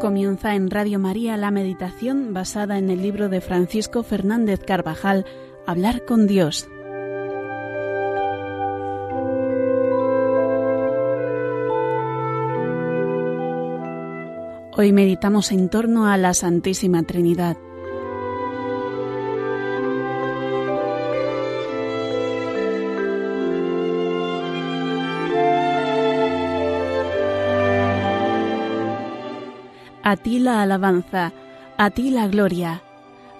Comienza en Radio María la meditación basada en el libro de Francisco Fernández Carvajal, Hablar con Dios. Hoy meditamos en torno a la Santísima Trinidad. A ti la alabanza, a ti la gloria,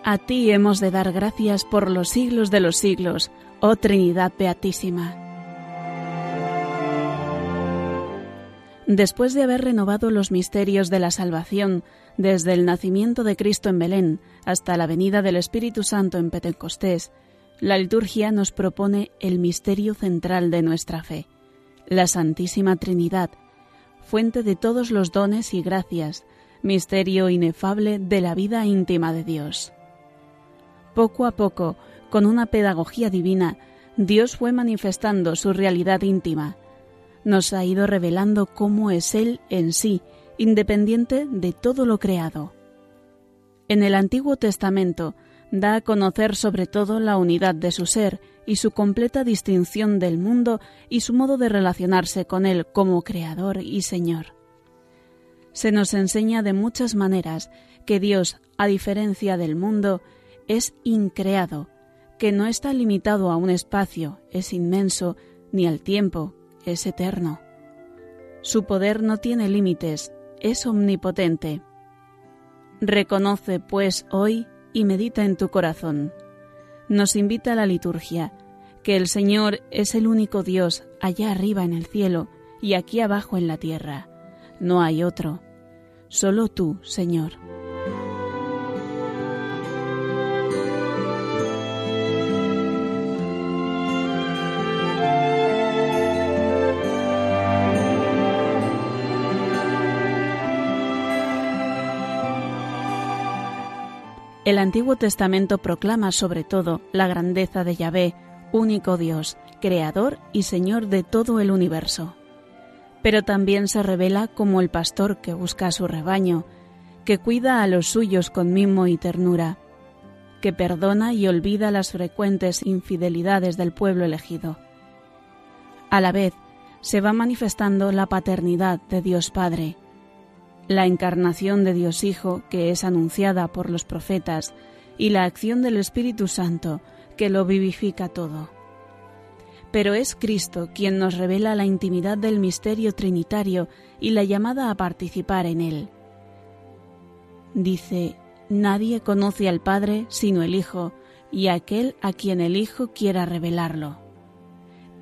a ti hemos de dar gracias por los siglos de los siglos, oh Trinidad Beatísima. Después de haber renovado los misterios de la salvación, desde el nacimiento de Cristo en Belén hasta la venida del Espíritu Santo en Pentecostés, la liturgia nos propone el misterio central de nuestra fe, la Santísima Trinidad, fuente de todos los dones y gracias, misterio inefable de la vida íntima de Dios. Poco a poco, con una pedagogía divina, Dios fue manifestando su realidad íntima. Nos ha ido revelando cómo es Él en sí, independiente de todo lo creado. En el Antiguo Testamento da a conocer sobre todo la unidad de su ser y su completa distinción del mundo y su modo de relacionarse con Él como Creador y Señor se nos enseña de muchas maneras que Dios, a diferencia del mundo, es increado, que no está limitado a un espacio, es inmenso, ni al tiempo, es eterno. Su poder no tiene límites, es omnipotente. Reconoce, pues, hoy y medita en tu corazón. Nos invita a la liturgia, que el Señor es el único Dios allá arriba en el cielo y aquí abajo en la tierra. No hay otro solo tú, Señor. El Antiguo Testamento proclama sobre todo la grandeza de Yahvé, único Dios, Creador y Señor de todo el universo pero también se revela como el pastor que busca a su rebaño, que cuida a los suyos con mimo y ternura, que perdona y olvida las frecuentes infidelidades del pueblo elegido. A la vez, se va manifestando la paternidad de Dios Padre, la encarnación de Dios Hijo que es anunciada por los profetas y la acción del Espíritu Santo que lo vivifica todo pero es Cristo quien nos revela la intimidad del misterio trinitario y la llamada a participar en él. Dice, nadie conoce al Padre sino el Hijo, y aquel a quien el Hijo quiera revelarlo.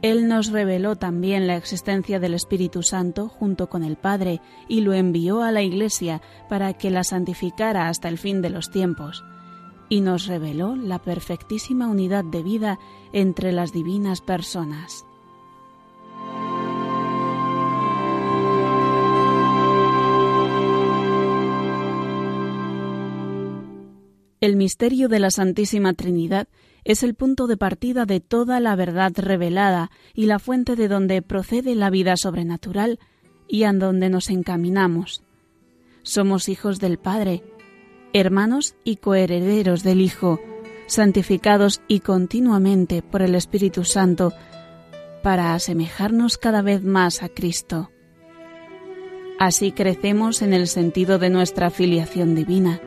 Él nos reveló también la existencia del Espíritu Santo junto con el Padre y lo envió a la Iglesia para que la santificara hasta el fin de los tiempos y nos reveló la perfectísima unidad de vida entre las divinas personas. El misterio de la Santísima Trinidad es el punto de partida de toda la verdad revelada y la fuente de donde procede la vida sobrenatural y a donde nos encaminamos. Somos hijos del Padre, hermanos y coherederos del Hijo, santificados y continuamente por el Espíritu Santo, para asemejarnos cada vez más a Cristo. Así crecemos en el sentido de nuestra filiación divina.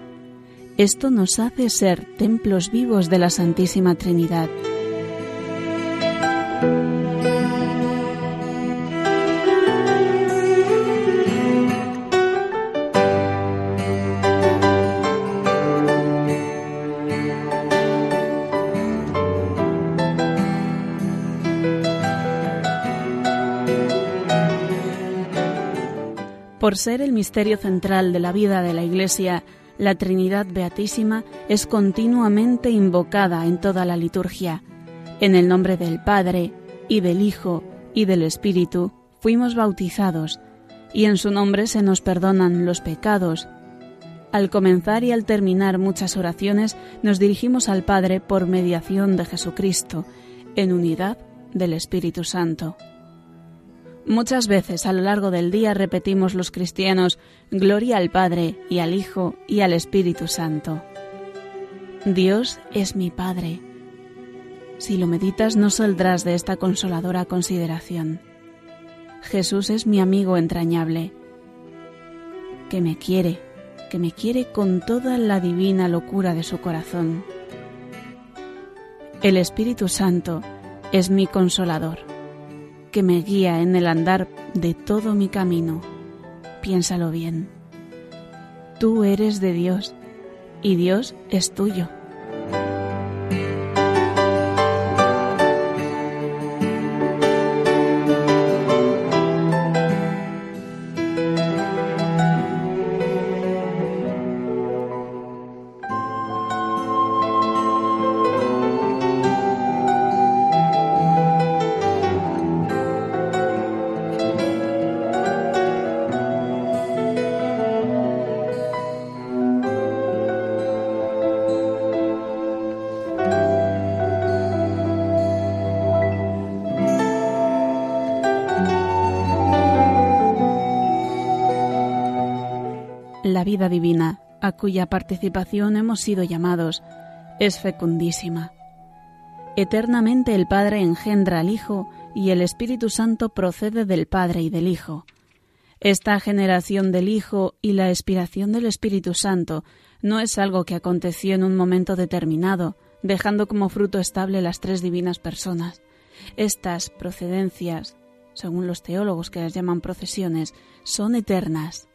Esto nos hace ser templos vivos de la Santísima Trinidad. Por ser el misterio central de la vida de la Iglesia, la Trinidad Beatísima es continuamente invocada en toda la liturgia. En el nombre del Padre, y del Hijo, y del Espíritu, fuimos bautizados, y en su nombre se nos perdonan los pecados. Al comenzar y al terminar muchas oraciones nos dirigimos al Padre por mediación de Jesucristo, en unidad del Espíritu Santo. Muchas veces a lo largo del día repetimos los cristianos Gloria al Padre y al Hijo y al Espíritu Santo. Dios es mi Padre. Si lo meditas no saldrás de esta consoladora consideración. Jesús es mi amigo entrañable, que me quiere, que me quiere con toda la divina locura de su corazón. El Espíritu Santo es mi consolador, que me guía en el andar de todo mi camino. Piénsalo bien. Tú eres de Dios y Dios es tuyo. Vida divina, a cuya participación hemos sido llamados, es fecundísima. Eternamente el Padre engendra al Hijo y el Espíritu Santo procede del Padre y del Hijo. Esta generación del Hijo y la expiración del Espíritu Santo no es algo que aconteció en un momento determinado, dejando como fruto estable las tres divinas personas. Estas procedencias, según los teólogos que las llaman procesiones, son eternas.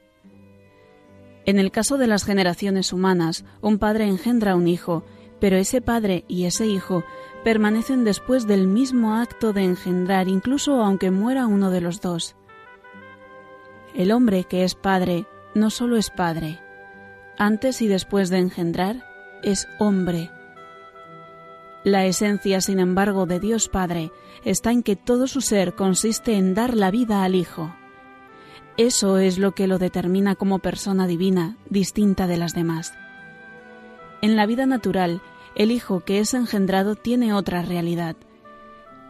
En el caso de las generaciones humanas, un padre engendra un hijo, pero ese padre y ese hijo permanecen después del mismo acto de engendrar, incluso aunque muera uno de los dos. El hombre que es padre no solo es padre, antes y después de engendrar, es hombre. La esencia, sin embargo, de Dios Padre está en que todo su ser consiste en dar la vida al Hijo. Eso es lo que lo determina como persona divina, distinta de las demás. En la vida natural, el Hijo que es engendrado tiene otra realidad,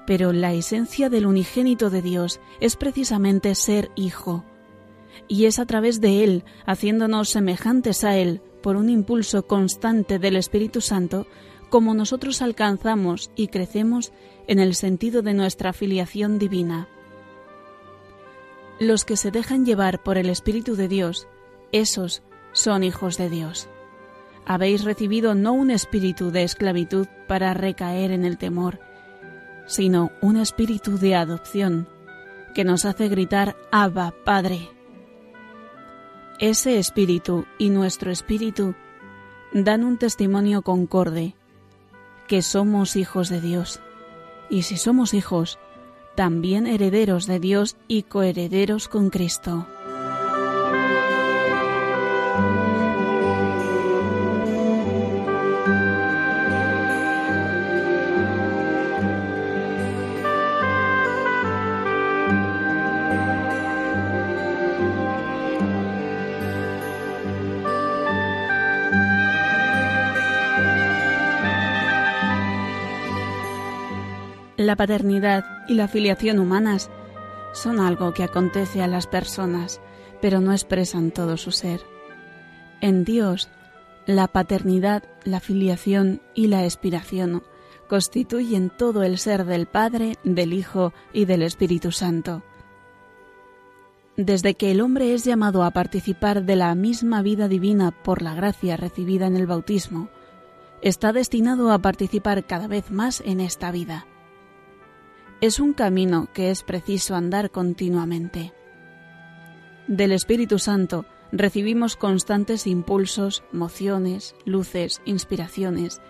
pero la esencia del unigénito de Dios es precisamente ser Hijo, y es a través de Él, haciéndonos semejantes a Él por un impulso constante del Espíritu Santo, como nosotros alcanzamos y crecemos en el sentido de nuestra filiación divina. Los que se dejan llevar por el Espíritu de Dios, esos son hijos de Dios. Habéis recibido no un espíritu de esclavitud para recaer en el temor, sino un espíritu de adopción que nos hace gritar Abba, Padre. Ese espíritu y nuestro espíritu dan un testimonio concorde que somos hijos de Dios. Y si somos hijos, también herederos de Dios y coherederos con Cristo. La paternidad y la filiación humanas son algo que acontece a las personas, pero no expresan todo su ser. En Dios, la paternidad, la filiación y la expiración constituyen todo el ser del Padre, del Hijo y del Espíritu Santo. Desde que el hombre es llamado a participar de la misma vida divina por la gracia recibida en el bautismo, está destinado a participar cada vez más en esta vida es un camino que es preciso andar continuamente. Del Espíritu Santo recibimos constantes impulsos, mociones, luces, inspiraciones,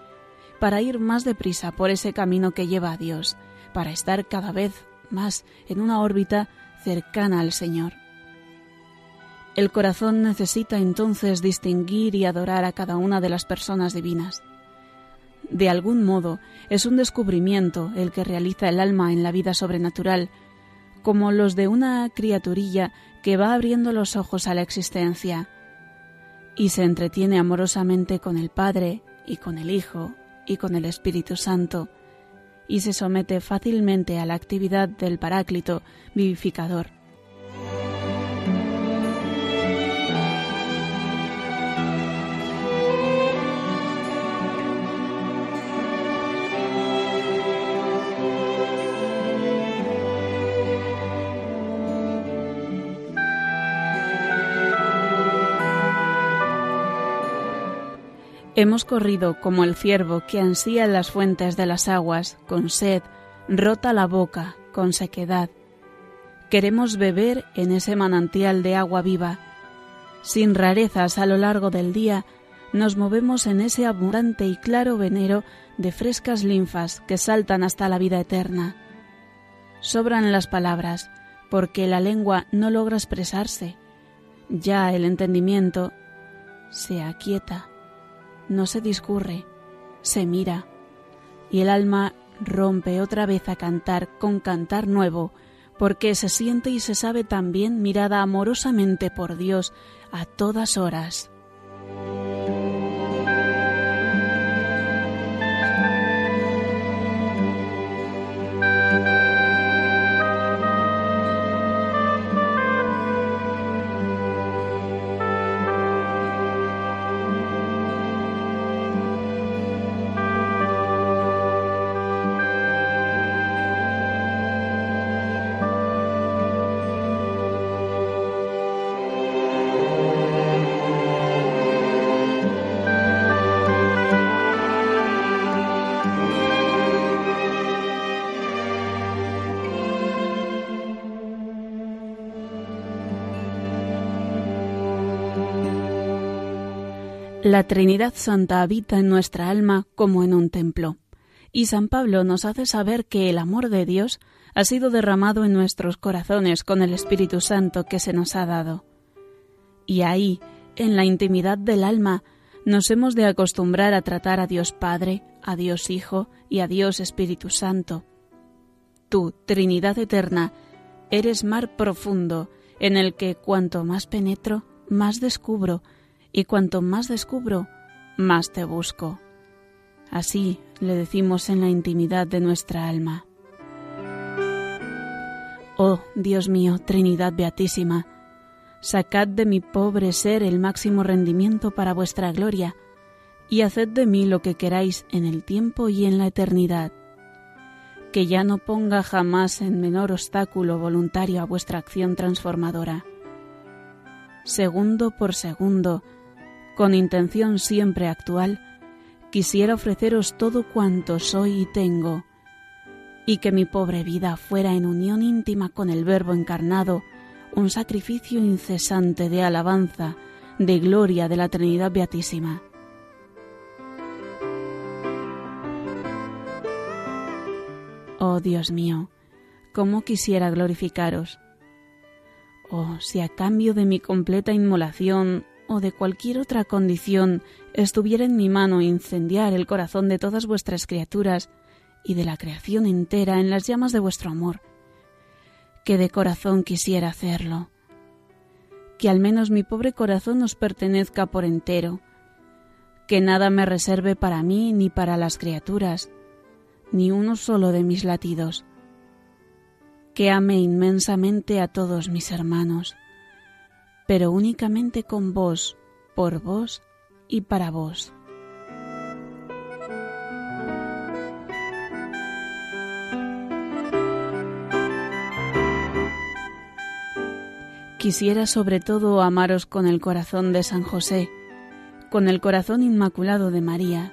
para ir más deprisa por ese camino que lleva a Dios, para estar cada vez más en una órbita cercana al Señor. El corazón necesita entonces distinguir y adorar a cada una de las personas divinas de algún modo, es un descubrimiento el que realiza el alma en la vida sobrenatural, como los de una criaturilla que va abriendo los ojos a la existencia y se entretiene amorosamente con el Padre y con el Hijo y con el Espíritu Santo, y se somete fácilmente a la actividad del Paráclito vivificador. Hemos corrido como el ciervo que ansía en las fuentes de las aguas, con sed, rota la boca, con sequedad. Queremos beber en ese manantial de agua viva. Sin rarezas a lo largo del día, nos movemos en ese abundante y claro venero de frescas linfas que saltan hasta la vida eterna. Sobran las palabras, porque la lengua no logra expresarse. Ya el entendimiento se aquieta no se discurre, se mira, y el alma rompe otra vez a cantar con cantar nuevo, porque se siente y se sabe también mirada amorosamente por Dios a todas horas. La Trinidad Santa habita en nuestra alma como en un templo, y San Pablo nos hace saber que el amor de Dios ha sido derramado en nuestros corazones con el Espíritu Santo que se nos ha dado. Y ahí, en la intimidad del alma, nos hemos de acostumbrar a tratar a Dios Padre, a Dios Hijo y a Dios Espíritu Santo. Tú, Trinidad Eterna, eres mar profundo, en el que cuanto más penetro, más descubro, y cuanto más descubro, más te busco. Así le decimos en la intimidad de nuestra alma. Oh Dios mío, Trinidad Beatísima, sacad de mi pobre ser el máximo rendimiento para vuestra gloria, y haced de mí lo que queráis en el tiempo y en la eternidad. Que ya no ponga jamás en menor obstáculo voluntario a vuestra acción transformadora. Segundo por segundo, con intención siempre actual, quisiera ofreceros todo cuanto soy y tengo, y que mi pobre vida fuera en unión íntima con el Verbo encarnado, un sacrificio incesante de alabanza, de gloria de la Trinidad Beatísima. Oh Dios mío, cómo quisiera glorificaros. Oh, si a cambio de mi completa inmolación o de cualquier otra condición estuviera en mi mano incendiar el corazón de todas vuestras criaturas y de la creación entera en las llamas de vuestro amor, que de corazón quisiera hacerlo. Que al menos mi pobre corazón os pertenezca por entero, que nada me reserve para mí ni para las criaturas, ni uno solo de mis latidos, que ame inmensamente a todos mis hermanos pero únicamente con vos, por vos y para vos. Quisiera sobre todo amaros con el corazón de San José, con el corazón inmaculado de María,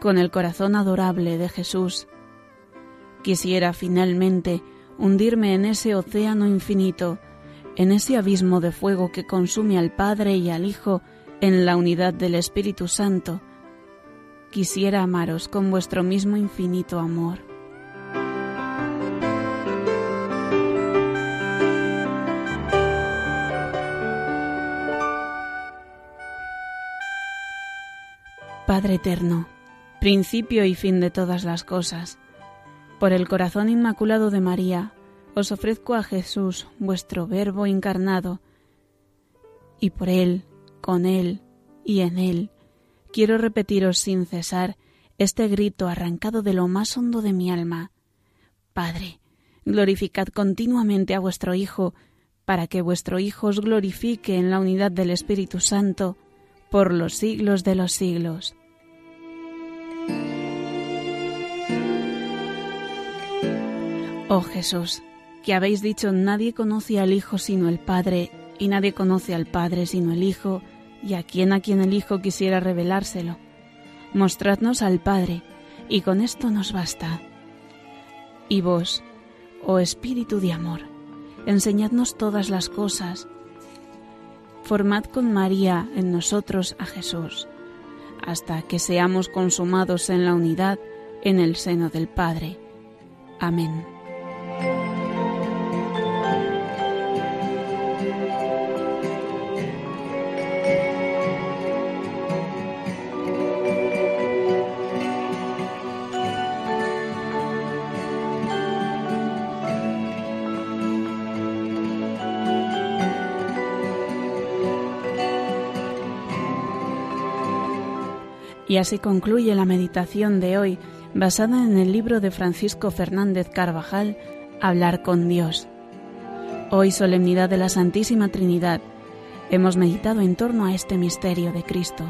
con el corazón adorable de Jesús. Quisiera finalmente hundirme en ese océano infinito en ese abismo de fuego que consume al Padre y al Hijo en la unidad del Espíritu Santo, quisiera amaros con vuestro mismo infinito amor. Padre eterno, principio y fin de todas las cosas, por el corazón inmaculado de María, os ofrezco a Jesús, vuestro Verbo encarnado, y por Él, con Él y en Él, quiero repetiros sin cesar este grito arrancado de lo más hondo de mi alma. Padre, glorificad continuamente a vuestro Hijo, para que vuestro Hijo os glorifique en la unidad del Espíritu Santo, por los siglos de los siglos. Oh Jesús, que habéis dicho nadie conoce al Hijo sino el Padre, y nadie conoce al Padre sino el Hijo, y a quien a quien el Hijo quisiera revelárselo. Mostradnos al Padre, y con esto nos basta. Y vos, oh Espíritu de amor, enseñadnos todas las cosas. Formad con María en nosotros a Jesús, hasta que seamos consumados en la unidad en el seno del Padre. Amén. Y así concluye la meditación de hoy, basada en el libro de Francisco Fernández Carvajal, Hablar con Dios. Hoy, solemnidad de la Santísima Trinidad, hemos meditado en torno a este misterio de Cristo.